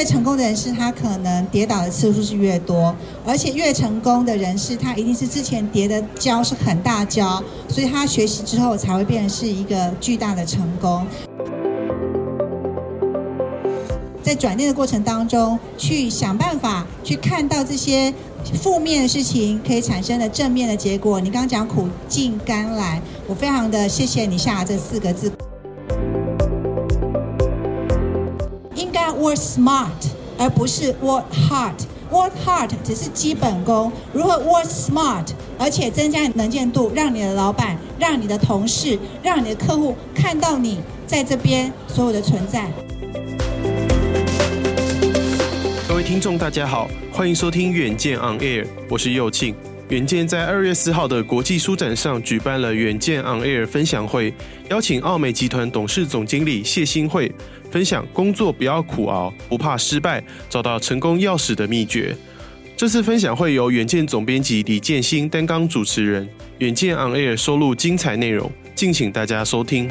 越成功的人士，他可能跌倒的次数是越多，而且越成功的人士，他一定是之前跌的跤是很大跤，所以他学习之后才会变成是一个巨大的成功。在转念的过程当中，去想办法去看到这些负面的事情可以产生的正面的结果。你刚刚讲苦尽甘来，我非常的谢谢你下这四个字。Work smart，而不是 work hard。Work hard 只是基本功，如何 work smart，而且增加能见度，让你的老板、让你的同事、让你的客户看到你在这边所有的存在。各位听众，大家好，欢迎收听远见 On Air，我是佑庆。远见在二月四号的国际书展上举办了远见 On Air 分享会，邀请奥美集团董事总经理谢新慧。分享工作不要苦熬，不怕失败，找到成功钥匙的秘诀。这次分享会由远见总编辑李建新担纲主持人。远见 On Air 收录精彩内容，敬请大家收听。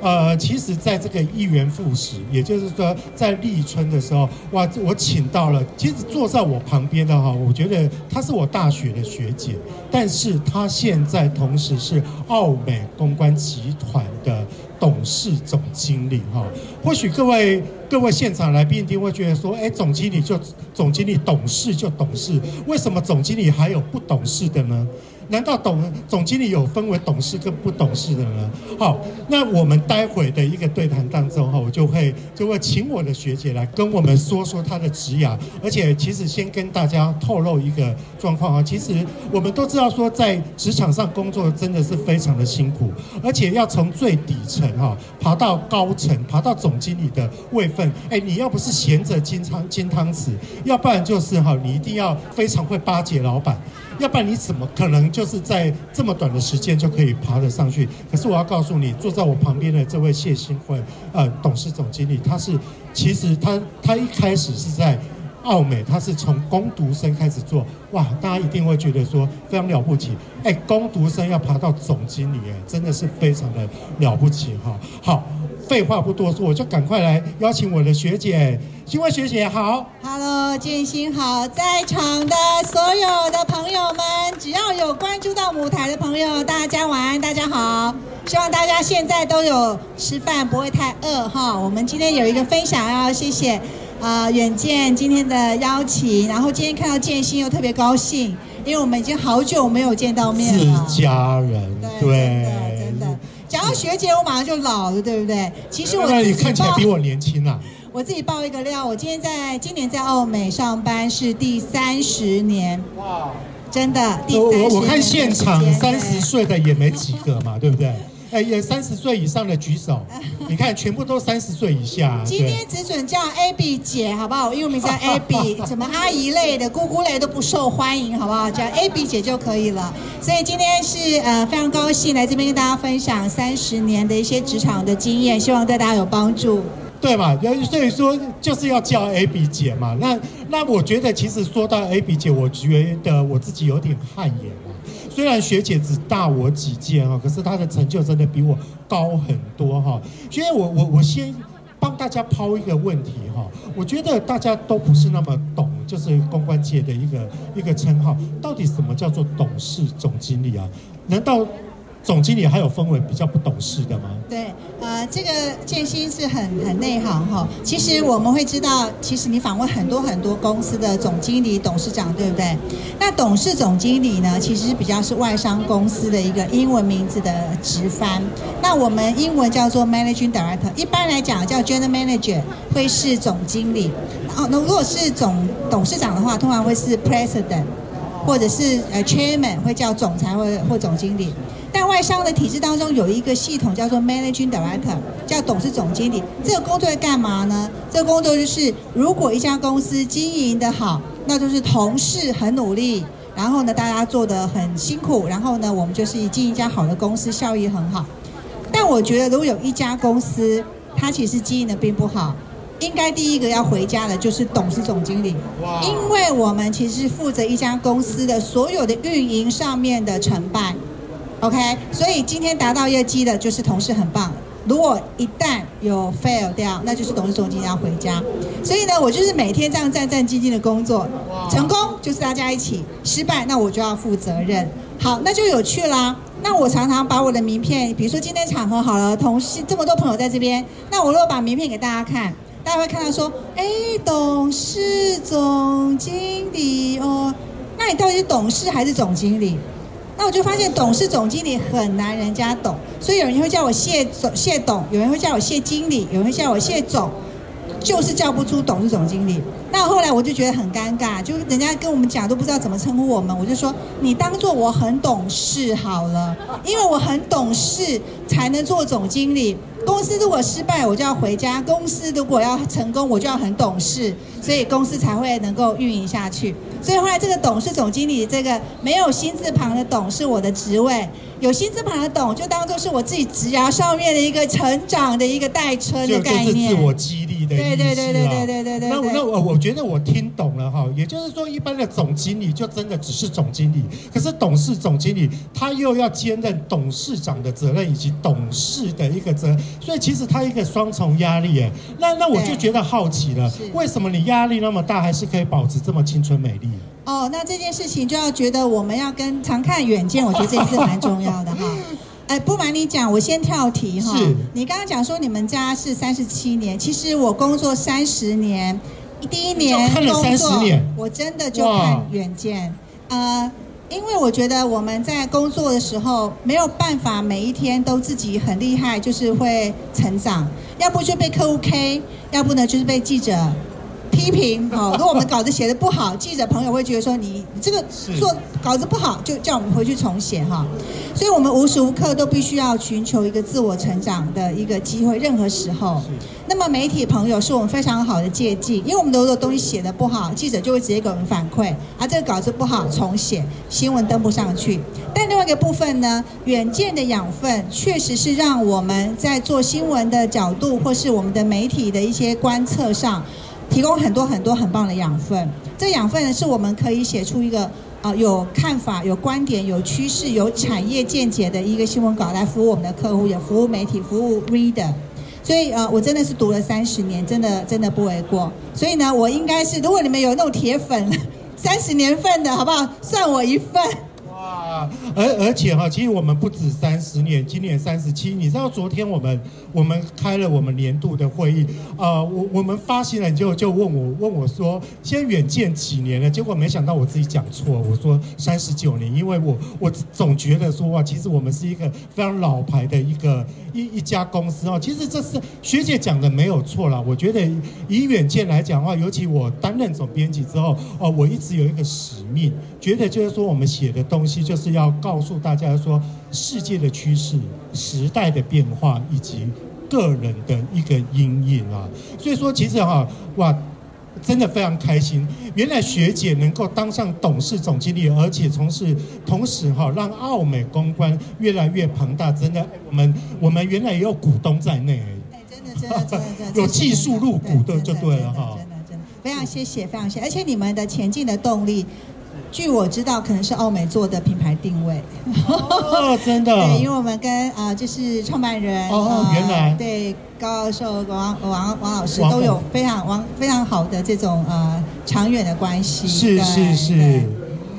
呃，其实，在这个一元复始，也就是说，在立春的时候，哇，我请到了，其实坐在我旁边的哈，我觉得她是我大学的学姐，但是她现在同时是奥美公关集团的。董事总经理哈，或许各位各位现场来宾一定会觉得说，哎，总经理就总经理，懂事就懂事，为什么总经理还有不懂事的呢？难道董总经理有分为懂事跟不懂事的呢？好，那我们待会的一个对谈当中哈，我就会就会请我的学姐来跟我们说说她的职涯，而且其实先跟大家透露一个状况啊，其实我们都知道说在职场上工作真的是非常的辛苦，而且要从最底层哈爬到高层，爬到总经理的位分，哎，你要不是闲着金汤金汤匙，要不然就是哈你一定要非常会巴结老板。要不然你怎么可能就是在这么短的时间就可以爬得上去？可是我要告诉你，坐在我旁边的这位谢新会，呃，董事总经理，他是其实他他一开始是在奥美，他是从工读生开始做，哇，大家一定会觉得说非常了不起，哎，工读生要爬到总经理，哎，真的是非常的了不起哈。好。废话不多说，我就赶快来邀请我的学姐，新慧学姐好，Hello，建新好，在场的所有的朋友们，只要有关注到舞台的朋友，大家晚安，大家好，希望大家现在都有吃饭，不会太饿哈。我们今天有一个分享，要谢谢啊、呃、远见今天的邀请，然后今天看到建新又特别高兴，因为我们已经好久没有见到面了，自家人，对。对讲到学姐，我马上就老了，对不对？其实我自己看起来比我年轻啊。我自己爆一个料，我今天在今年在澳美上班是第三十年，哇，真的第三十年。我我看现场三十岁的也没几个嘛，对不对？哎，也三十岁以上的举手，你看全部都三十岁以下。今天只准叫 Abby 姐，好不好？因为我们叫 Abby，什么阿姨类的、姑姑类都不受欢迎，好不好？叫 Abby 姐就可以了。所以今天是呃非常高兴来这边跟大家分享三十年的一些职场的经验，希望对大家有帮助。对嘛？所以说就是要叫 Abby 姐嘛。那那我觉得其实说到 Abby 姐，我觉得我自己有点汗颜。虽然学姐只大我几届哈，可是她的成就真的比我高很多哈。所以我我我先帮大家抛一个问题哈，我觉得大家都不是那么懂，就是公关界的一个一个称号，到底什么叫做董事总经理啊？难道？总经理还有分为比较不懂事的吗？对，呃，这个建新是很很内行哈。其实我们会知道，其实你访问很多很多公司的总经理、董事长，对不对？那董事总经理呢，其实比较是外商公司的一个英文名字的直翻。那我们英文叫做 Managing Director，一般来讲叫 General Manager，会是总经理。哦，那如果是总董事长的话，通常会是 President，或者是呃 Chairman，会叫总裁或或总经理。商的体制当中有一个系统叫做 Managing Director，叫董事总经理。这个工作在干嘛呢？这个工作就是，如果一家公司经营的好，那就是同事很努力，然后呢，大家做得很辛苦，然后呢，我们就是经营一家好的公司，效益很好。但我觉得，如果有一家公司，它其实经营的并不好。应该第一个要回家的就是董事总经理，因为我们其实是负责一家公司的所有的运营上面的成败，OK，所以今天达到业绩的就是同事很棒，如果一旦有 fail 掉，那就是董事总经理要回家。所以呢，我就是每天这样战战兢兢的工作，成功就是大家一起，失败那我就要负责任。好，那就有趣啦。那我常常把我的名片，比如说今天场合好了，同事这么多朋友在这边，那我如果把名片给大家看。大家会看到说，哎，董事总经理哦，那你到底是董事还是总经理？那我就发现董事总经理很难人家懂，所以有人会叫我谢总、谢董，有人会叫我谢经理，有人会叫我谢总，就是叫不出董事总经理。那后来我就觉得很尴尬，就是人家跟我们讲都不知道怎么称呼我们，我就说你当做我很懂事好了，因为我很懂事才能做总经理。公司如果失败，我就要回家；公司如果要成功，我就要很懂事，所以公司才会能够运营下去。所以后来这个董事总经理，这个没有心字旁的董是我的职位，有心字旁的董就当做是我自己职涯上面的一个成长的一个代称的概念，就，就是自我激励。对对对对对对对对。那那我我觉得我听懂了哈，也就是说，一般的总经理就真的只是总经理，可是董事总经理他又要兼任董事长的责任以及董事的一个责任，所以其实他一个双重压力哎。那那我就觉得好奇了，为什么你压力那么大，还是可以保持这么青春美丽？哦，那这件事情就要觉得我们要跟常看远见，我觉得这件事蛮重要的哈。哎，不瞒你讲，我先跳题哈。是。你刚刚讲说你们家是三十七年，其实我工作三十年，第一年工作，看了三十年，我真的就看远见。呃，因为我觉得我们在工作的时候没有办法每一天都自己很厉害，就是会成长，要不就被客户 K，要不呢就是被记者。批评 好，如果我们稿子写的不好，记者朋友会觉得说你你这个做稿子不好，就叫我们回去重写哈。所以，我们无时无刻都必须要寻求一个自我成长的一个机会，任何时候。那么，媒体朋友是我们非常好的借鉴，因为我们的东西写的不好，记者就会直接给我们反馈，啊，这个稿子不好，重写，新闻登不上去。但另外一个部分呢，远见的养分确实是让我们在做新闻的角度，或是我们的媒体的一些观测上。提供很多很多很棒的养分，这养分呢，是我们可以写出一个啊、呃、有看法、有观点、有趋势、有产业见解的一个新闻稿来服务我们的客户，也服务媒体、服务 reader。所以呃，我真的是读了三十年，真的真的不为过。所以呢，我应该是，如果你们有那种铁粉，三十年份的好不好？算我一份。而而且哈，其实我们不止三十年，今年三十七。你知道昨天我们我们开了我们年度的会议，呃，我我们发行人就就问我问我说，先远见几年了？结果没想到我自己讲错，我说三十九年，因为我我总觉得说哇，其实我们是一个非常老牌的一个一一家公司哦。其实这是学姐讲的没有错啦。我觉得以远见来讲的话，尤其我担任总编辑之后，哦，我一直有一个使命，觉得就是说我们写的东西就是要。告诉大家说，世界的趋势、时代的变化以及个人的一个阴影啊，所以说其实哈哇，真的非常开心。原来学姐能够当上董事总经理，而且从事同时哈让澳美公关越来越庞大，真的我们我们原来也有股东在内，哎，真的真的真的真的 有技术入股的就对了哈，真的真的非常谢谢非常谢谢，而且你们的前进的动力。据我知道，可能是奥美做的品牌定位。哦，真的。对，因为我们跟啊、呃，就是创办人哦，原来、呃、对高教授王王王老师都有非常王非常好的这种呃长远的关系。是是是。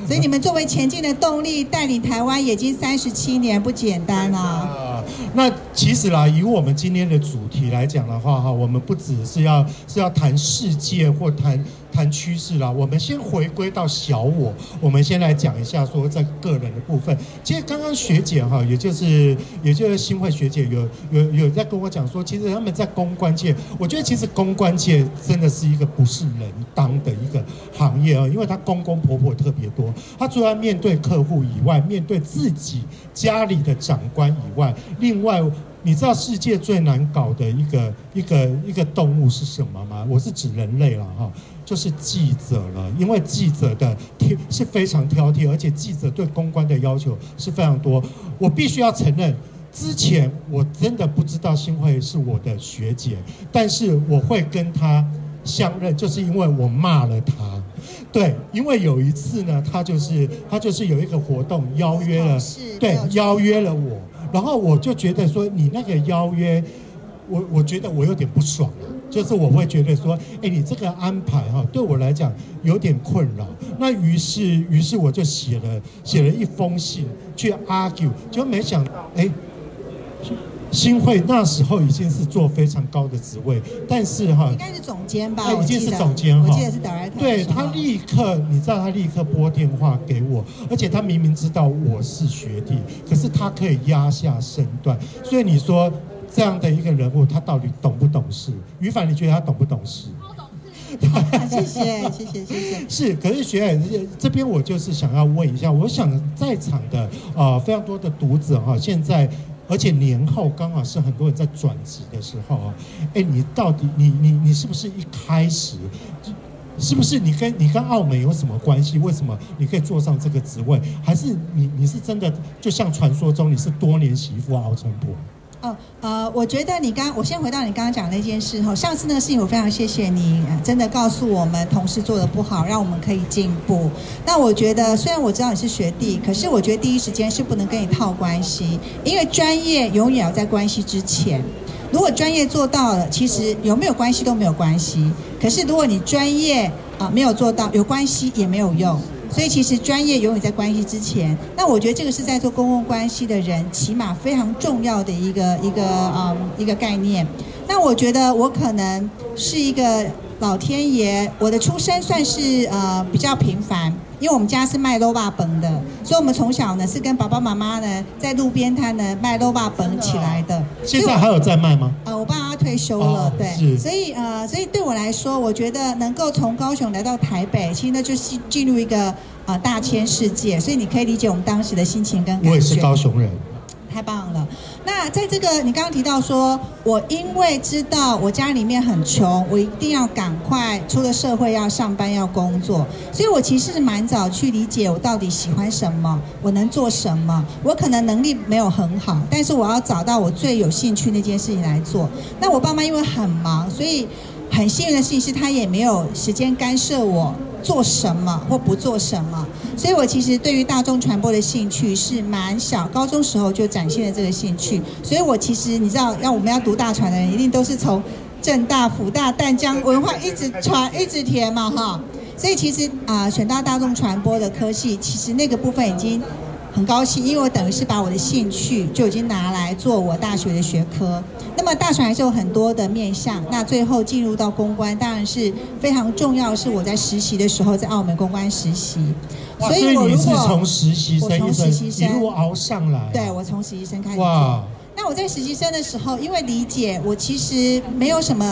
所以你们作为前进的动力，带领台湾已经三十七年，不简单啊。那其实啦，以我们今天的主题来讲的话，哈，我们不只是要是要谈世界或谈。谈趋势啦，我们先回归到小我，我们先来讲一下说在个人的部分。其实刚刚学姐哈，也就是也就是新慧学姐有有有在跟我讲说，其实他们在公关界，我觉得其实公关界真的是一个不是人当的一个行业啊，因为他公公婆婆特别多，他除了面对客户以外，面对自己家里的长官以外，另外。你知道世界最难搞的一个一个一个动物是什么吗？我是指人类了哈，就是记者了。因为记者的挑是非常挑剔，而且记者对公关的要求是非常多。我必须要承认，之前我真的不知道新会是我的学姐，但是我会跟她相认，就是因为我骂了她。对，因为有一次呢，她就是她就是有一个活动邀约了，对，邀约了我。然后我就觉得说，你那个邀约，我我觉得我有点不爽啊，就是我会觉得说，哎，你这个安排哈，对我来讲有点困扰。那于是，于是我就写了写了一封信去 argue，就没想到，哎，新会那时候已经是做非常高的职位，但是哈，应该是总监吧，已经是总监哈，我记得是 director。对，他立刻，你知道他立刻拨电话给我，而且他明明知道我是学弟，可是他可以压下身段。所以你说这样的一个人物，他到底懂不懂事？于凡，你觉得他懂不懂事？好懂事。谢谢，谢谢，谢谢。是，可是学姐这边我就是想要问一下，我想在场的啊、呃、非常多的读者哈，现在。而且年后刚好是很多人在转职的时候啊，哎，你到底你你你是不是一开始，是不是你跟你跟澳门有什么关系？为什么你可以坐上这个职位？还是你你是真的就像传说中你是多年媳妇熬成婆？哦，呃，我觉得你刚，我先回到你刚刚讲那件事哈。上次那个事情，我非常谢谢你，真的告诉我们同事做的不好，让我们可以进步。那我觉得，虽然我知道你是学弟，可是我觉得第一时间是不能跟你套关系，因为专业永远要在关系之前。如果专业做到了，其实有没有关系都没有关系。可是如果你专业啊没有做到，有关系也没有用。所以其实专业永远在关系之前。那我觉得这个是在做公共关系的人，起码非常重要的一个一个嗯一个概念。那我觉得我可能是一个老天爷，我的出生算是呃比较平凡。因为我们家是卖卤肉饭的，所以我们从小呢是跟爸爸妈妈呢在路边摊呢卖卤肉饭起来的。现在还有在卖吗？呃，我爸妈退休了，哦、对，所以呃，所以对我来说，我觉得能够从高雄来到台北，其实那就是进入一个啊、呃、大千世界，所以你可以理解我们当时的心情跟感觉。我也是高雄人。太棒了！那在这个你刚刚提到说，我因为知道我家里面很穷，我一定要赶快出了社会要上班要工作，所以我其实是蛮早去理解我到底喜欢什么，我能做什么。我可能能力没有很好，但是我要找到我最有兴趣那件事情来做。那我爸妈因为很忙，所以很幸运的事情是他也没有时间干涉我。做什么或不做什么，所以我其实对于大众传播的兴趣是蛮小，高中时候就展现了这个兴趣。所以我其实你知道，要我们要读大传的人，一定都是从政大、辅大、淡江文化一直传一直填嘛，哈。所以其实啊、呃，选到大众传播的科系，其实那个部分已经。很高兴，因为我等于是把我的兴趣就已经拿来做我大学的学科。那么大学还是有很多的面向，那最后进入到公关，当然是非常重要。是我在实习的时候在澳门公关实习，所以我如果从实习生一路熬上来，对，我从实习生开始做。哇！那我在实习生的时候，因为理解我其实没有什么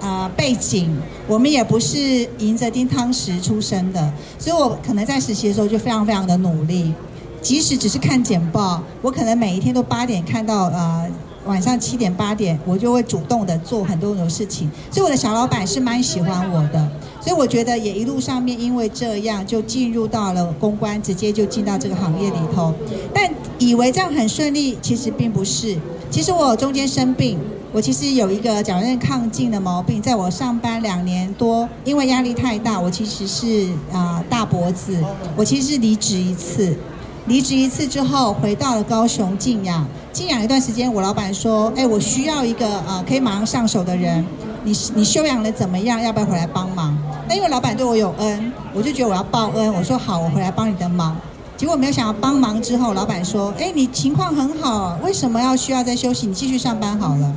啊、呃、背景，我们也不是迎着金汤匙出生的，所以我可能在实习的时候就非常非常的努力。即使只是看简报，我可能每一天都八点看到呃晚上七点八点，我就会主动的做很多很多事情。所以我的小老板是蛮喜欢我的，所以我觉得也一路上面因为这样就进入到了公关，直接就进到这个行业里头。但以为这样很顺利，其实并不是。其实我中间生病，我其实有一个甲状腺亢进的毛病，在我上班两年多，因为压力太大，我其实是啊、大脖子，我其实是离职一次。离职一次之后，回到了高雄静养。静养一段时间，我老板说：“哎，我需要一个呃可以马上上手的人。你你修养的怎么样？要不要回来帮忙？”那因为老板对我有恩，我就觉得我要报恩。我说好，我回来帮你的忙。结果没有想到帮忙之后，老板说：“哎，你情况很好，为什么要需要再休息？你继续上班好了。”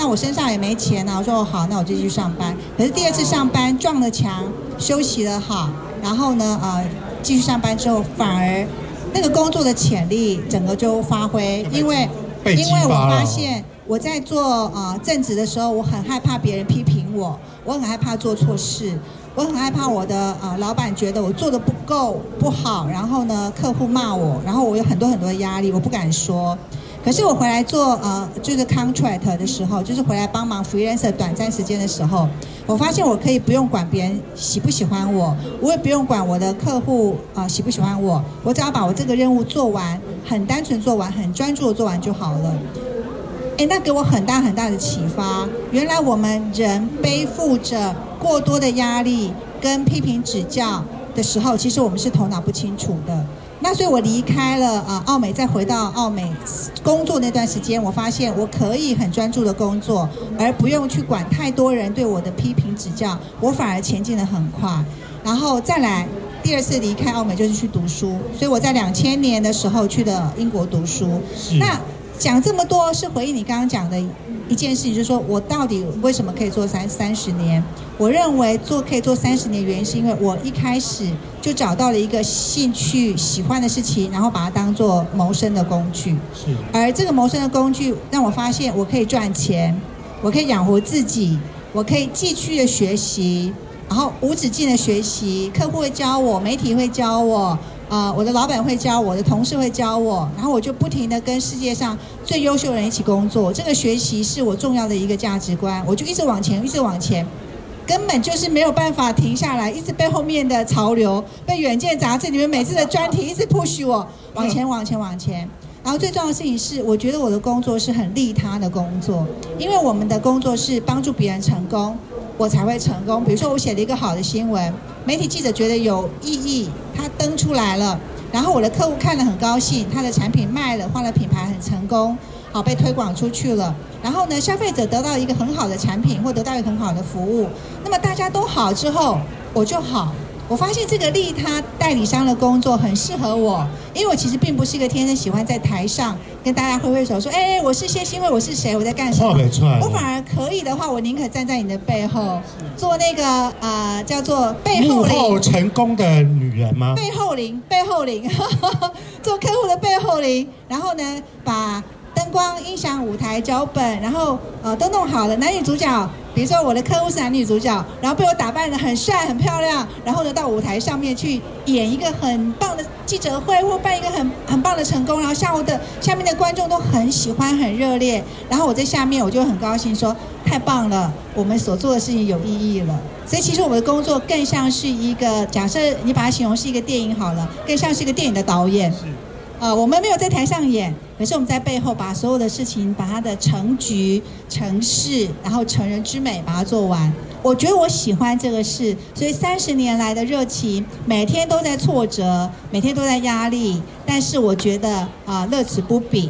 那我身上也没钱、啊，我说：“好，那我继续上班。”可是第二次上班撞了墙，休息了好，然后呢，呃，继续上班之后，反而那个工作的潜力整个就发挥，因为因为我发现。我在做呃正职的时候，我很害怕别人批评我，我很害怕做错事，我很害怕我的呃老板觉得我做的不够不好，然后呢客户骂我，然后我有很多很多的压力，我不敢说。可是我回来做呃就是 contract 的时候，就是回来帮忙 freelancer 短暂时间的时候，我发现我可以不用管别人喜不喜欢我，我也不用管我的客户啊、喜不喜欢我，我只要把我这个任务做完，很单纯做完，很专注的做完就好了。诶，那给我很大很大的启发。原来我们人背负着过多的压力跟批评指教的时候，其实我们是头脑不清楚的。那所以我离开了啊奥美，再回到奥美工作那段时间，我发现我可以很专注的工作，而不用去管太多人对我的批评指教，我反而前进的很快。然后再来第二次离开澳美，就是去读书。所以我在两千年的时候去的英国读书。那。讲这么多是回应你刚刚讲的一件事情，就是说我到底为什么可以做三三十年？我认为做可以做三十年，原因是因为我一开始就找到了一个兴趣、喜欢的事情，然后把它当做谋生的工具。是。而这个谋生的工具让我发现，我可以赚钱，我可以养活自己，我可以继续的学习，然后无止境的学习，客户会教我，媒体会教我。啊、我的老板会教我，的同事会教我，然后我就不停的跟世界上最优秀的人一起工作。这个学习是我重要的一个价值观，我就一直往前，一直往前，根本就是没有办法停下来，一直被后面的潮流，被《远见》杂志里面每次的专题一直 push 我往前，往前，往前。然后最重要的事情是，我觉得我的工作是很利他的工作，因为我们的工作是帮助别人成功。我才会成功。比如说，我写了一个好的新闻，媒体记者觉得有意义，他登出来了，然后我的客户看了很高兴，他的产品卖了，换了品牌很成功，好被推广出去了。然后呢，消费者得到一个很好的产品，或得到一个很好的服务，那么大家都好之后，我就好。我发现这个利他代理商的工作很适合我，因为我其实并不是一个天生喜欢在台上跟大家挥挥手说，哎，我是谢欣慧，我是谁，我在干什么？我反而可以的话，我宁可站在你的背后，做那个啊、呃、叫做背后灵。幕后成功的女人吗？背后灵，背后灵，做客户的背后灵，然后呢，把灯光、音响、舞台、脚本，然后呃都弄好了，男女主角。比如说我的客户是男女主角，然后被我打扮的很帅很漂亮，然后呢到舞台上面去演一个很棒的记者会，或办一个很很棒的成功，然后下午的下面的观众都很喜欢很热烈，然后我在下面我就很高兴说太棒了，我们所做的事情有意义了。所以其实我们的工作更像是一个，假设你把它形容是一个电影好了，更像是一个电影的导演。呃，我们没有在台上演，可是我们在背后把所有的事情，把它的成局、成事，然后成人之美把它做完。我觉得我喜欢这个事，所以三十年来的热情，每天都在挫折，每天都在压力，但是我觉得啊、乐此不疲。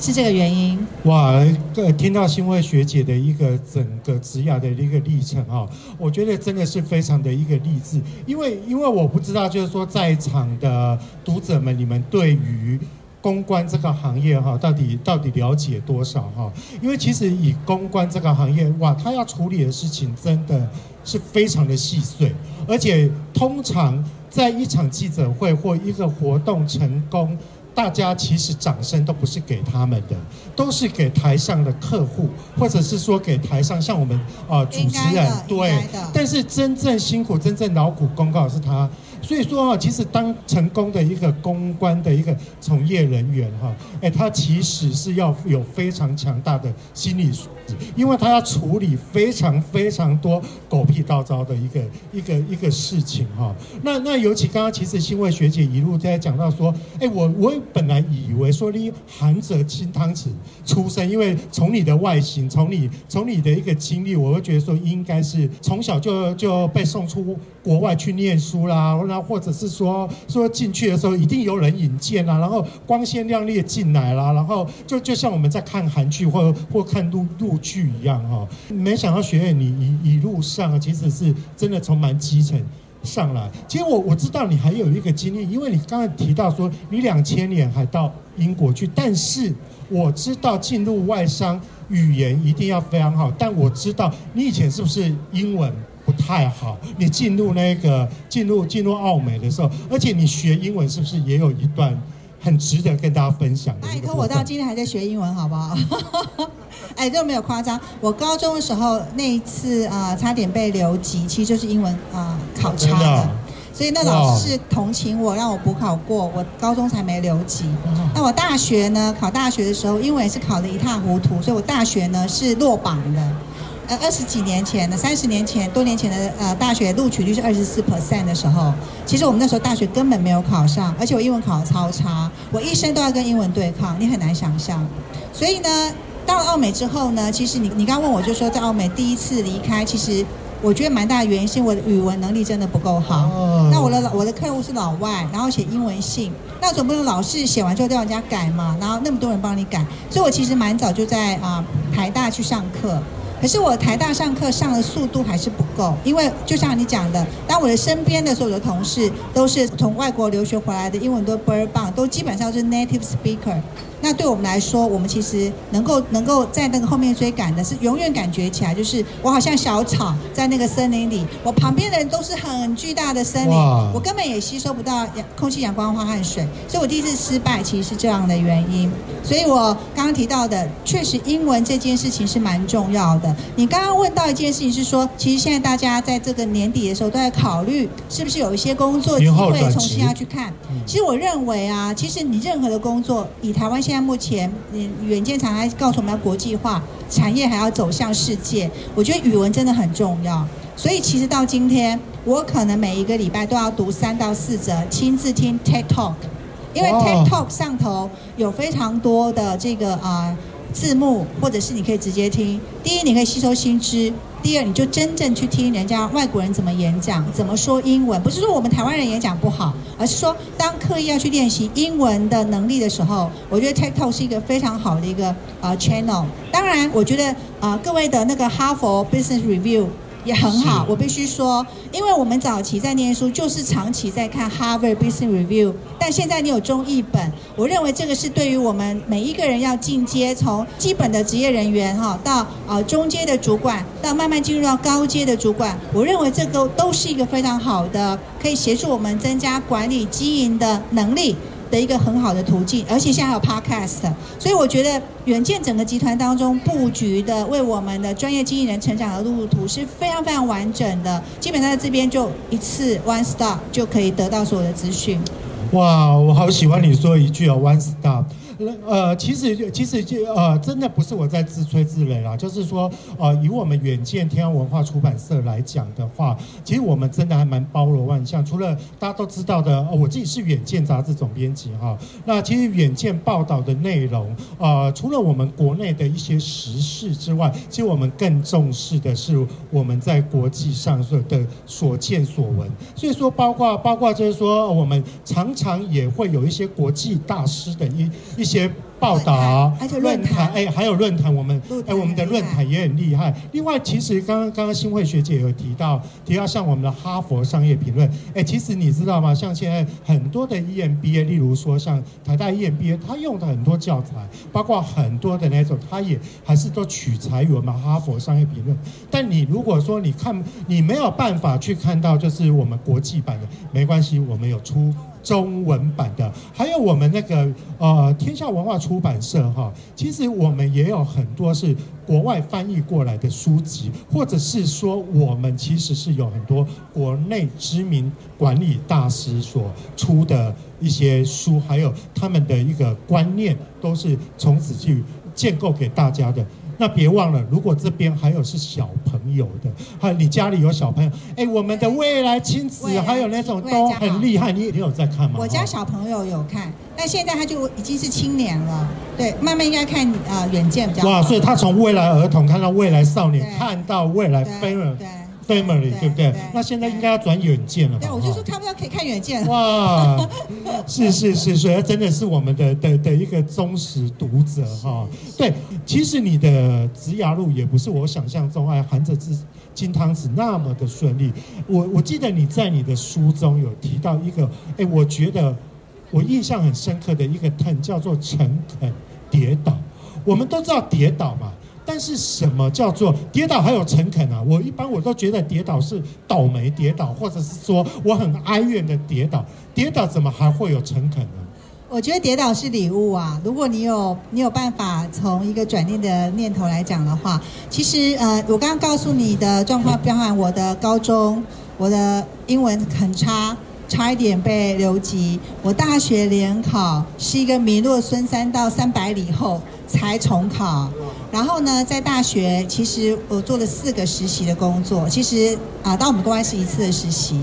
是这个原因哇！呃，听到新慧学姐的一个整个职涯的一个历程哈，我觉得真的是非常的一个励志。因为因为我不知道，就是说在场的读者们，你们对于公关这个行业哈，到底到底了解多少哈？因为其实以公关这个行业哇，他要处理的事情真的是非常的细碎，而且通常在一场记者会或一个活动成功。大家其实掌声都不是给他们的，都是给台上的客户，或者是说给台上像我们啊、呃、主持人，对。但是真正辛苦、真正劳苦功高的是他。所以说啊，其实当成功的一个公关的一个从业人员哈，哎，他其实是要有非常强大的心理素质，因为他要处理非常非常多狗屁倒糟的一个一个一个事情哈。那那尤其刚刚其实新慧学姐一路在讲到说，哎，我我本来以为说你含着金汤匙出生，因为从你的外形，从你从你的一个经历，我会觉得说应该是从小就就被送出国外去念书啦。那或者是说说进去的时候一定有人引荐啦，然后光鲜亮丽进来啦，然后就就像我们在看韩剧或或看录录剧一样哈。没想到学院你一一路上其实是真的从蛮基层上来。其实我我知道你还有一个经历，因为你刚才提到说你两千年还到英国去，但是我知道进入外商语言一定要非常好，但我知道你以前是不是英文不太好？你进入那个进入进入澳美的时候，而且你学英文是不是也有一段很值得跟大家分享的？拜托，我到今天还在学英文，好不好？哎，这没有夸张。我高中的时候那一次啊、呃，差点被留级，其实就是英文啊、呃、考差的，的所以那老师是同情我，让我补考过，我高中才没留级。那我大学呢，考大学的时候，英文也是考得一塌糊涂，所以我大学呢是落榜的。呃，二十几年前的，三十年前多年前的呃，大学录取率是二十四 percent 的时候，其实我们那时候大学根本没有考上，而且我英文考得超差，我一生都要跟英文对抗，你很难想象。所以呢。到了澳美之后呢，其实你你刚问我就说在澳美第一次离开，其实我觉得蛮大的原因是我的语文能力真的不够好。哦。那我的我的客户是老外，然后写英文信，那总不能老是写完之后都要人家改嘛，然后那么多人帮你改，所以我其实蛮早就在啊台大去上课。可是我台大上课上的速度还是不够，因为就像你讲的，当我的身边的所有的同事都是从外国留学回来的，英文都倍儿棒，都基本上是 native speaker。那对我们来说，我们其实能够能够在那个后面追赶的，是永远感觉起来就是我好像小草在那个森林里，我旁边的人都是很巨大的森林，我根本也吸收不到阳空气、阳光、花和水，所以我第一次失败其实是这样的原因。所以我刚刚提到的，确实英文这件事情是蛮重要的。你刚刚问到一件事情是说，其实现在大家在这个年底的时候都在考虑，是不是有一些工作机会重新要去看。其实我认为啊，其实你任何的工作，以台湾。现在目前，嗯远见常还告诉我们要国际化，产业还要走向世界。我觉得语文真的很重要，所以其实到今天，我可能每一个礼拜都要读三到四则，亲自听 TED Talk，因为 TED Talk 上头有非常多的这个啊。呃字幕，或者是你可以直接听。第一，你可以吸收新知；第二，你就真正去听人家外国人怎么演讲，怎么说英文。不是说我们台湾人演讲不好，而是说当刻意要去练习英文的能力的时候，我觉得 TikTok 是一个非常好的一个呃 channel。当然，我觉得啊、呃，各位的那个哈佛 Business Review。也很好，我必须说，因为我们早期在念书就是长期在看 Harvard Business Review，但现在你有中译本，我认为这个是对于我们每一个人要进阶，从基本的职业人员哈到啊中阶的主管，到慢慢进入到高阶的主管，我认为这个都是一个非常好的，可以协助我们增加管理经营的能力。的一个很好的途径，而且现在还有 Podcast，所以我觉得远见整个集团当中布局的为我们的专业经纪人成长的路途是非常非常完整的，基本上在这边就一次 One Stop 就可以得到所有的资讯。哇，我好喜欢你说一句哦，One Stop。呃，其实其实就呃，真的不是我在自吹自擂啦，就是说，呃，以我们远见天下文化出版社来讲的话，其实我们真的还蛮包罗万象。除了大家都知道的，呃、我自己是远见杂志总编辑哈。那其实远见报道的内容，呃，除了我们国内的一些时事之外，其实我们更重视的是我们在国际上所的所见所闻。所以说，包括包括就是说，我们常常也会有一些国际大师的一一。一些报道、而且论坛，哎，还有论坛，我们哎，我们的论坛也很厉害。另外，其实刚刚刚刚新慧学姐有提到，提到像我们的哈佛商业评论，哎，其实你知道吗？像现在很多的 EMBA，例如说像台大 EMBA，他用的很多教材，包括很多的那种，他也还是都取材于我们哈佛商业评论。但你如果说你看，你没有办法去看到，就是我们国际版的，没关系，我们有出。中文版的，还有我们那个呃天下文化出版社哈，其实我们也有很多是国外翻译过来的书籍，或者是说我们其实是有很多国内知名管理大师所出的一些书，还有他们的一个观念，都是从此去建构给大家的。那别忘了，如果这边还有是小朋友的，还有你家里有小朋友，哎，我们的未来亲子还有那种都很厉害，你你有在看吗？我家小朋友有看，但现在他就已经是青年了，对，慢慢应该看啊远见比较。哇，所以他从未来儿童看到未来少年，看到未来非常 family，对不对不？对那现在应该要转远见了吧？对，我就说看不到可以看远见。哇，是是是，所以真的是我们的的的一个忠实读者哈。对，其实你的职涯路也不是我想象中哎含着金金汤匙那么的顺利。我我记得你在你的书中有提到一个，哎，我觉得我印象很深刻的一个 turn 叫做诚恳跌倒。我们都知道跌倒嘛。但是什么叫做跌倒还有诚恳啊？我一般我都觉得跌倒是倒霉跌倒，或者是说我很哀怨的跌倒。跌倒怎么还会有诚恳呢？我觉得跌倒是礼物啊！如果你有你有办法从一个转念的念头来讲的话，其实呃，我刚刚告诉你的状况，包含我的高中，我的英文很差，差一点被留级。我大学联考是一个名落孙山到三百里后才重考。然后呢，在大学其实我做了四个实习的工作，其实啊，到我们公关是一次的实习。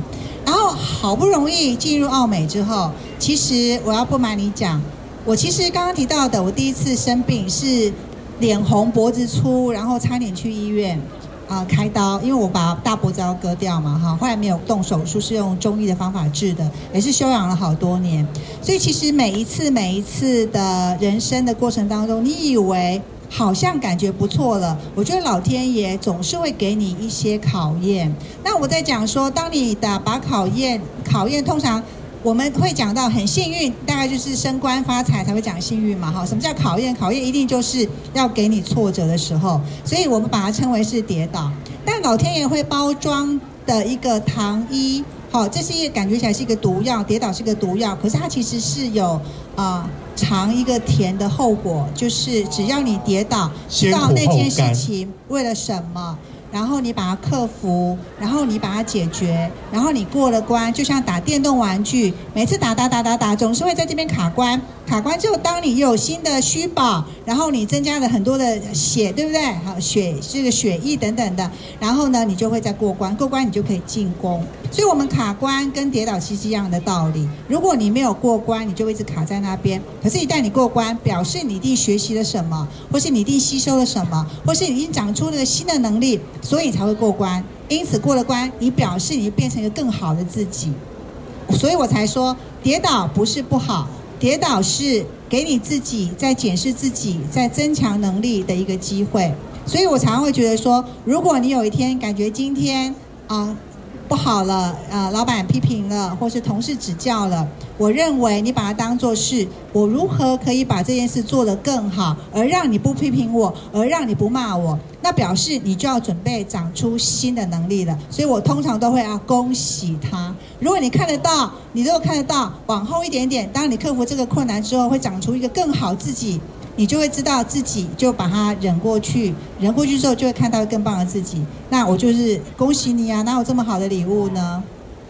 然后好不容易进入奥美之后，其实我要不瞒你讲，我其实刚刚提到的，我第一次生病是脸红脖子粗，然后差点去医院啊开刀，因为我把大脖子要割掉嘛哈，后来没有动手术，是用中医的方法治的，也是休养了好多年。所以其实每一次每一次的人生的过程当中，你以为。好像感觉不错了，我觉得老天爷总是会给你一些考验。那我在讲说，当你的把考验考验，通常我们会讲到很幸运，大概就是升官发财才会讲幸运嘛，哈。什么叫考验？考验一定就是要给你挫折的时候，所以我们把它称为是跌倒。但老天爷会包装的一个糖衣。好，这是一个感觉起来是一个毒药，跌倒是一个毒药，可是它其实是有啊尝一个甜的后果，就是只要你跌倒，知道那件事情为了什么。然后你把它克服，然后你把它解决，然后你过了关，就像打电动玩具，每次打打打打打，总是会在这边卡关。卡关之后，当你有新的虚宝，然后你增加了很多的血，对不对？好，血这个血液等等的，然后呢，你就会再过关，过关你就可以进宫。所以，我们卡关跟跌倒其实一样的道理。如果你没有过关，你就一直卡在那边。可是，一旦你过关，表示你一定学习了什么，或是你一定吸收了什么，或是你已经长出了新的能力，所以你才会过关。因此，过了关，你表示你变成一个更好的自己。所以我才说，跌倒不是不好。跌倒是给你自己在检视自己、在增强能力的一个机会，所以我常常会觉得说，如果你有一天感觉今天啊不好了，啊老板批评了，或是同事指教了，我认为你把它当作是我如何可以把这件事做得更好，而让你不批评我，而让你不骂我。那表示你就要准备长出新的能力了，所以我通常都会要恭喜他。如果你看得到，你如果看得到，往后一点点，当你克服这个困难之后，会长出一个更好自己，你就会知道自己就把它忍过去，忍过去之后就会看到更棒的自己。那我就是恭喜你啊，哪有这么好的礼物呢？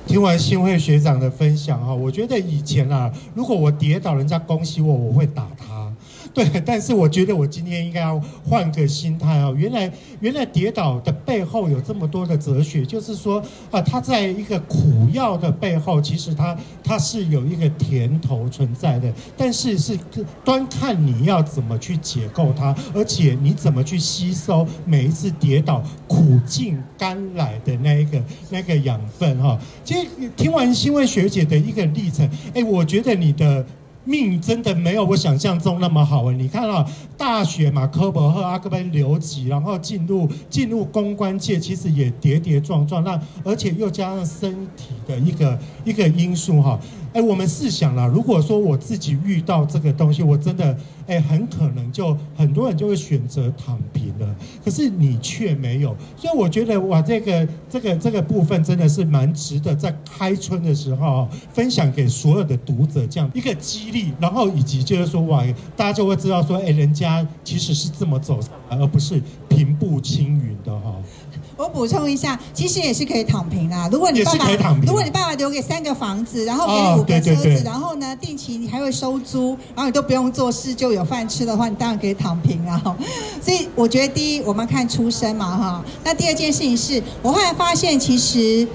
听完新会学长的分享哈，我觉得以前啊，如果我跌倒，人家恭喜我，我会打他。对，但是我觉得我今天应该要换个心态哦。原来，原来跌倒的背后有这么多的哲学，就是说啊，它在一个苦药的背后，其实它它是有一个甜头存在的。但是是端看你要怎么去解构它，而且你怎么去吸收每一次跌倒苦尽甘来的那一个那个养分哈。其实听完新闻学姐的一个历程，哎，我觉得你的。命真的没有我想象中那么好啊！你看啊，大学嘛，科博和阿克班留级，然后进入进入公关界，其实也跌跌撞撞。那而且又加上身体的一个一个因素哈。哎，我们试想了，如果说我自己遇到这个东西，我真的哎，很可能就很多人就会选择躺平了。可是你却没有，所以我觉得哇，这个这个这个部分真的是蛮值得在开春的时候分享给所有的读者这样一个激励，然后以及就是说哇，大家就会知道说，哎，人家其实是这么走，而不是平步青云的哈。我补充一下，其实也是可以躺平啊。如果你爸爸，如果你爸爸留给三个房子，然后给你五个车子，哦、对对对，然后呢，定期你还会收租，然后你都不用做事就有饭吃的话，你当然可以躺平啊。所以我觉得，第一我们看出身嘛哈。那第二件事情是，我后来发现其实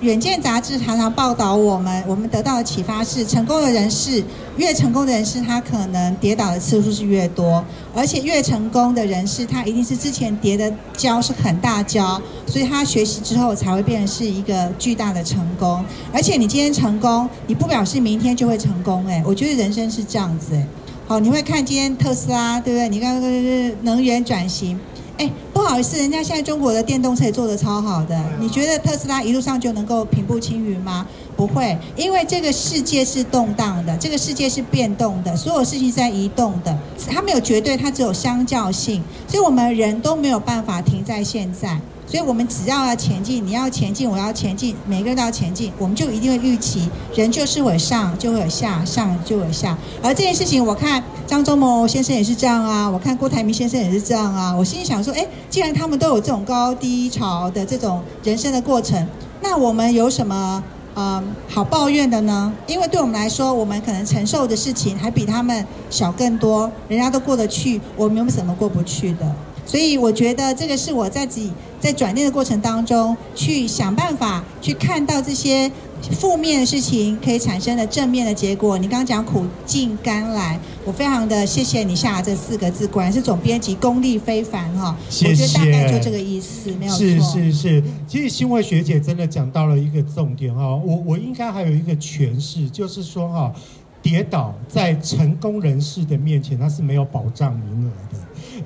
远见杂志常常报道我们，我们得到的启发是，成功的人士越成功的人士，他可能跌倒的次数是越多，而且越成功的人士，他一定是之前跌的跤是很大跤，所以他学习之后才会变成是一个巨大的成功。而且你今天成功，你不表示明天就会成功，哎，我觉得人生是这样子，哎，好，你会看今天特斯拉，对不对？你刚刚说能源转型。哎，不好意思，人家现在中国的电动车也做得超好的。你觉得特斯拉一路上就能够平步青云吗？不会，因为这个世界是动荡的，这个世界是变动的，所有事情是在移动的，它没有绝对，它只有相较性，所以我们人都没有办法停在现在。所以我们只要要前进，你要前进，我要前进，每个人都要前进，我们就一定会预期，人就是会上，就会有下，上就有下。而这件事情，我看张忠谋先生也是这样啊，我看郭台铭先生也是这样啊。我心里想说，哎，既然他们都有这种高低潮的这种人生的过程，那我们有什么呃好抱怨的呢？因为对我们来说，我们可能承受的事情还比他们小更多，人家都过得去，我们有什么过不去的？所以我觉得这个是我在自己在转念的过程当中，去想办法去看到这些负面的事情可以产生的正面的结果。你刚刚讲苦尽甘来，我非常的谢谢你下这四个字，果然是总编辑功力非凡哈。谢谢。我觉得大概就这个意思，没有错。是是是，其实新慧学姐真的讲到了一个重点哈，我我应该还有一个诠释，就是说哈，跌倒在成功人士的面前，他是没有保障名额的。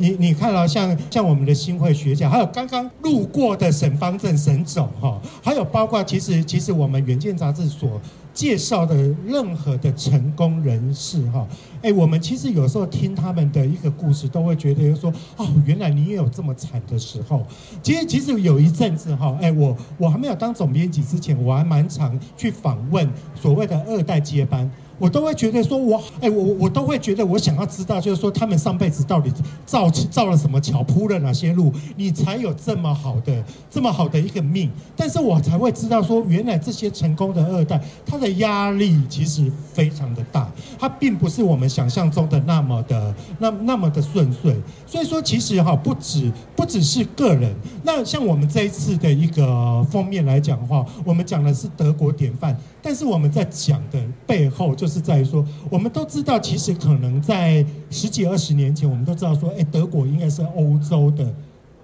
你你看到像像我们的新会学姐，还有刚刚路过的沈方正沈总哈，还有包括其实其实我们远见杂志所介绍的任何的成功人士哈，哎，我们其实有时候听他们的一个故事，都会觉得说哦，原来你也有这么惨的时候。其实其实有一阵子哈，哎，我我还没有当总编辑之前，我还蛮常去访问所谓的二代接班。我都会觉得说，我哎，我我都会觉得，我想要知道，就是说，他们上辈子到底造造了什么桥，铺了哪些路，你才有这么好的这么好的一个命。但是我才会知道说，原来这些成功的二代，他的压力其实非常的大，他并不是我们想象中的那么的那那么的顺遂。所以说，其实哈，不止不只是个人。那像我们这一次的一个封面来讲的话，我们讲的是德国典范。但是我们在讲的背后，就是是在于说，我们都知道，其实可能在十几二十年前，我们都知道说，哎，德国应该是欧洲的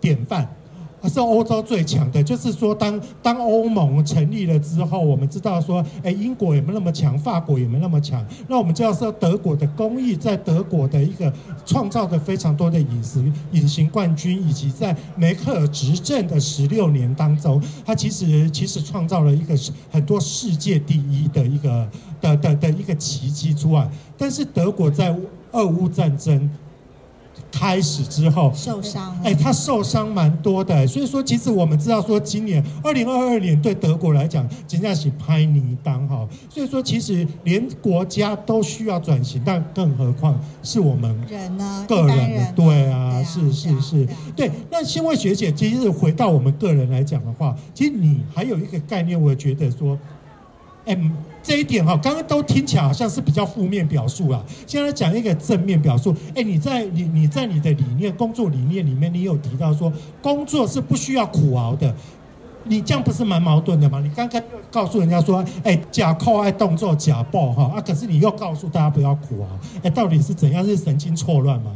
典范。是欧洲最强的，就是说当，当欧盟成立了之后，我们知道说，哎，英国也没那么强，法国也没那么强，那我们就要说德国的工艺在德国的一个创造的非常多的隐形隐形冠军，以及在梅克尔执政的十六年当中，他其实其实创造了一个很多世界第一的一个的的的一个奇迹出来。但是德国在俄乌战争。开始之后受伤，哎，他受伤蛮多的，所以说其实我们知道说，今年二零二二年对德国来讲，真的是拍泥当哈，所以说其实连国家都需要转型，但更何况是我们人呢？个人的，对啊，是是是，对。那欣慧学姐，其实回到我们个人来讲的话，其实你还有一个概念，我觉得说，哎。这一点哈，刚刚都听起来好像是比较负面表述啊。现在讲一个正面表述，哎，你在你你在你的理念、工作理念里面，你有提到说工作是不需要苦熬的，你这样不是蛮矛盾的吗？你刚刚告诉人家说，哎，假扣爱动作假报哈啊，可是你又告诉大家不要苦熬，哎，到底是怎样？是神经错乱吗？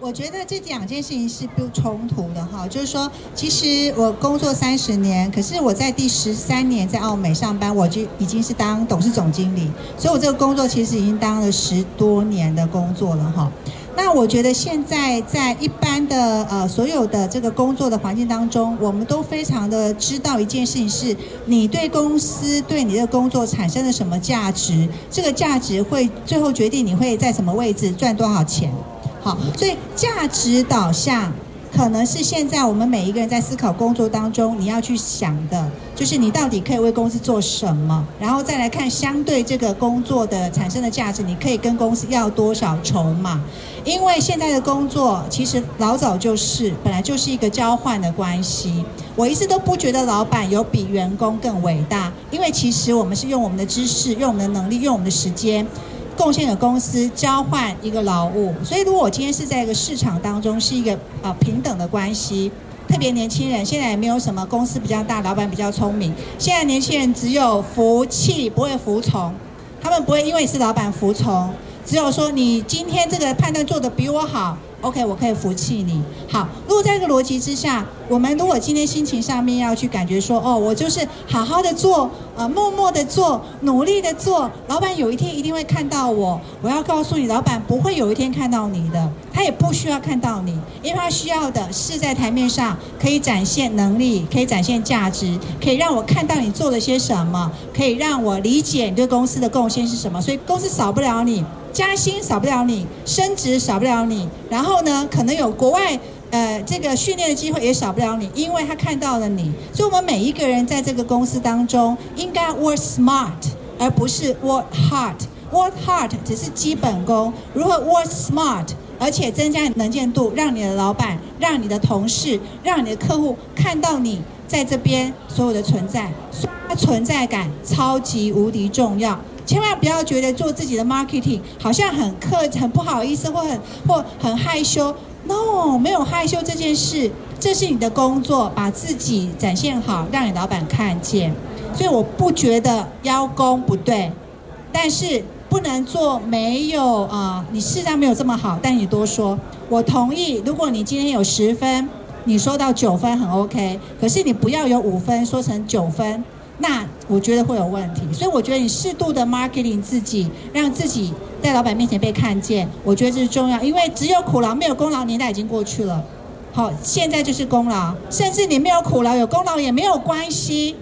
我觉得这两件事情是不冲突的哈，就是说，其实我工作三十年，可是我在第十三年在奥美上班，我就已经是当董事总经理，所以我这个工作其实已经当了十多年的工作了哈。那我觉得现在在一般的呃所有的这个工作的环境当中，我们都非常的知道一件事情是，你对公司对你的工作产生了什么价值，这个价值会最后决定你会在什么位置赚多少钱。好，所以价值导向可能是现在我们每一个人在思考工作当中你要去想的，就是你到底可以为公司做什么，然后再来看相对这个工作的产生的价值，你可以跟公司要多少筹码。因为现在的工作其实老早就是本来就是一个交换的关系，我一直都不觉得老板有比员工更伟大，因为其实我们是用我们的知识、用我们的能力、用我们的时间。贡献的公司，交换一个劳务，所以如果我今天是在一个市场当中，是一个啊平等的关系，特别年轻人，现在也没有什么公司比较大，老板比较聪明。现在年轻人只有服气，不会服从。他们不会因为是老板服从，只有说你今天这个判断做得比我好。OK，我可以服气你。好，如果在这个逻辑之下，我们如果今天心情上面要去感觉说，哦，我就是好好的做，呃，默默的做，努力的做，老板有一天一定会看到我。我要告诉你，老板不会有一天看到你的，他也不需要看到你，因为他需要的是在台面上可以展现能力，可以展现价值，可以让我看到你做了些什么，可以让我理解你对公司的贡献是什么。所以公司少不了你。加薪少不了你，升职少不了你，然后呢，可能有国外呃这个训练的机会也少不了你，因为他看到了你。所以，我们每一个人在这个公司当中，应该 work smart，而不是 work hard。work hard 只是基本功，如何 work smart，而且增加能见度，让你的老板、让你的同事、让你的客户看到你在这边所有的存在，存在感超级无敌重要。千万不要觉得做自己的 marketing 好像很客、很不好意思，或很或很害羞。No，没有害羞这件事，这是你的工作，把自己展现好，让你老板看见。所以我不觉得邀功不对，但是不能做没有啊、你事实上没有这么好，但你多说。我同意，如果你今天有十分，你说到九分很 OK，可是你不要有五分说成九分。那我觉得会有问题，所以我觉得你适度的 marketing 自己，让自己在老板面前被看见，我觉得这是重要。因为只有苦劳没有功劳年代已经过去了，好，现在就是功劳，甚至你没有苦劳有功劳也没有关系，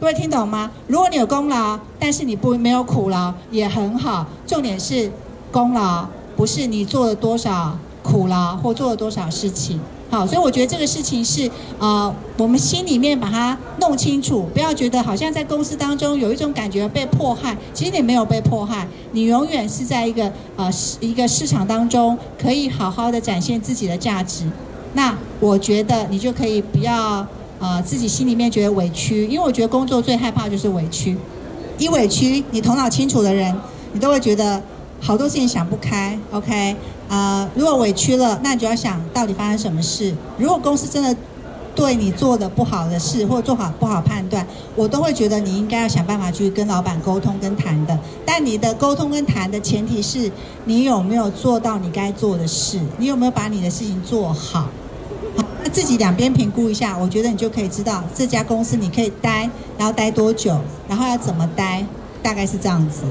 各位听懂吗？如果你有功劳，但是你不没有苦劳也很好，重点是功劳，不是你做了多少苦劳或做了多少事情。好，所以我觉得这个事情是，呃，我们心里面把它弄清楚，不要觉得好像在公司当中有一种感觉被迫害，其实你没有被迫害，你永远是在一个呃一个市场当中可以好好的展现自己的价值。那我觉得你就可以不要呃自己心里面觉得委屈，因为我觉得工作最害怕就是委屈，一委屈，你头脑清楚的人，你都会觉得好多事情想不开，OK。啊、呃，如果委屈了，那你就要想到底发生什么事。如果公司真的对你做的不好的事，或做好不好判断，我都会觉得你应该要想办法去跟老板沟通跟谈的。但你的沟通跟谈的前提是你有没有做到你该做的事，你有没有把你的事情做好。好，那自己两边评估一下，我觉得你就可以知道这家公司你可以待，然后待多久，然后要怎么待，大概是这样子。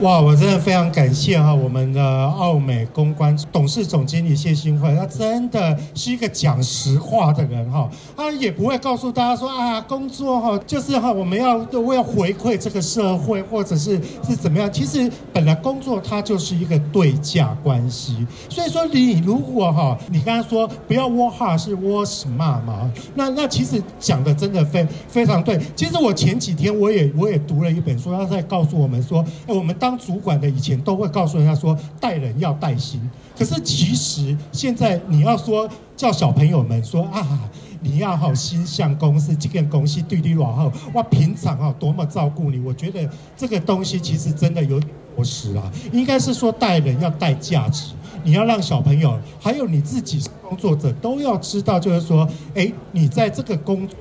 哇，我真的非常感谢哈，我们的奥美公关董事总经理谢新慧，他真的是一个讲实话的人哈，他也不会告诉大家说啊，工作哈就是哈我们要为了回馈这个社会或者是是怎么样，其实本来工作它就是一个对价关系，所以说你如果哈，你刚才说不要 work hard 是 work smart 嘛，那那其实讲的真的非非常对。其实我前几天我也我也读了一本书，他在告诉我们说，哎，我们当当主管的以前都会告诉人家说，带人要带心，可是其实现在你要说叫小朋友们说啊，你要好心向公司这件公司对你往后，哇，平常啊多么照顾你，我觉得这个东西其实真的有点过时了，应该是说带人要带价值，你要让小朋友还有你自己工作者都要知道，就是说，哎，你在这个工作。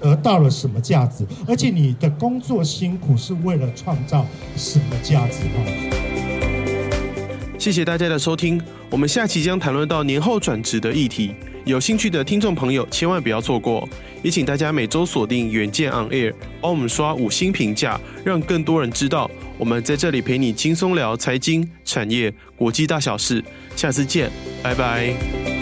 得到了什么价值？而且你的工作辛苦是为了创造什么价值？谢谢大家的收听，我们下期将谈论到年后转职的议题，有兴趣的听众朋友千万不要错过。也请大家每周锁定远见 On Air，帮我们刷五星评价，让更多人知道我们在这里陪你轻松聊财经、产业、国际大小事。下次见，拜拜。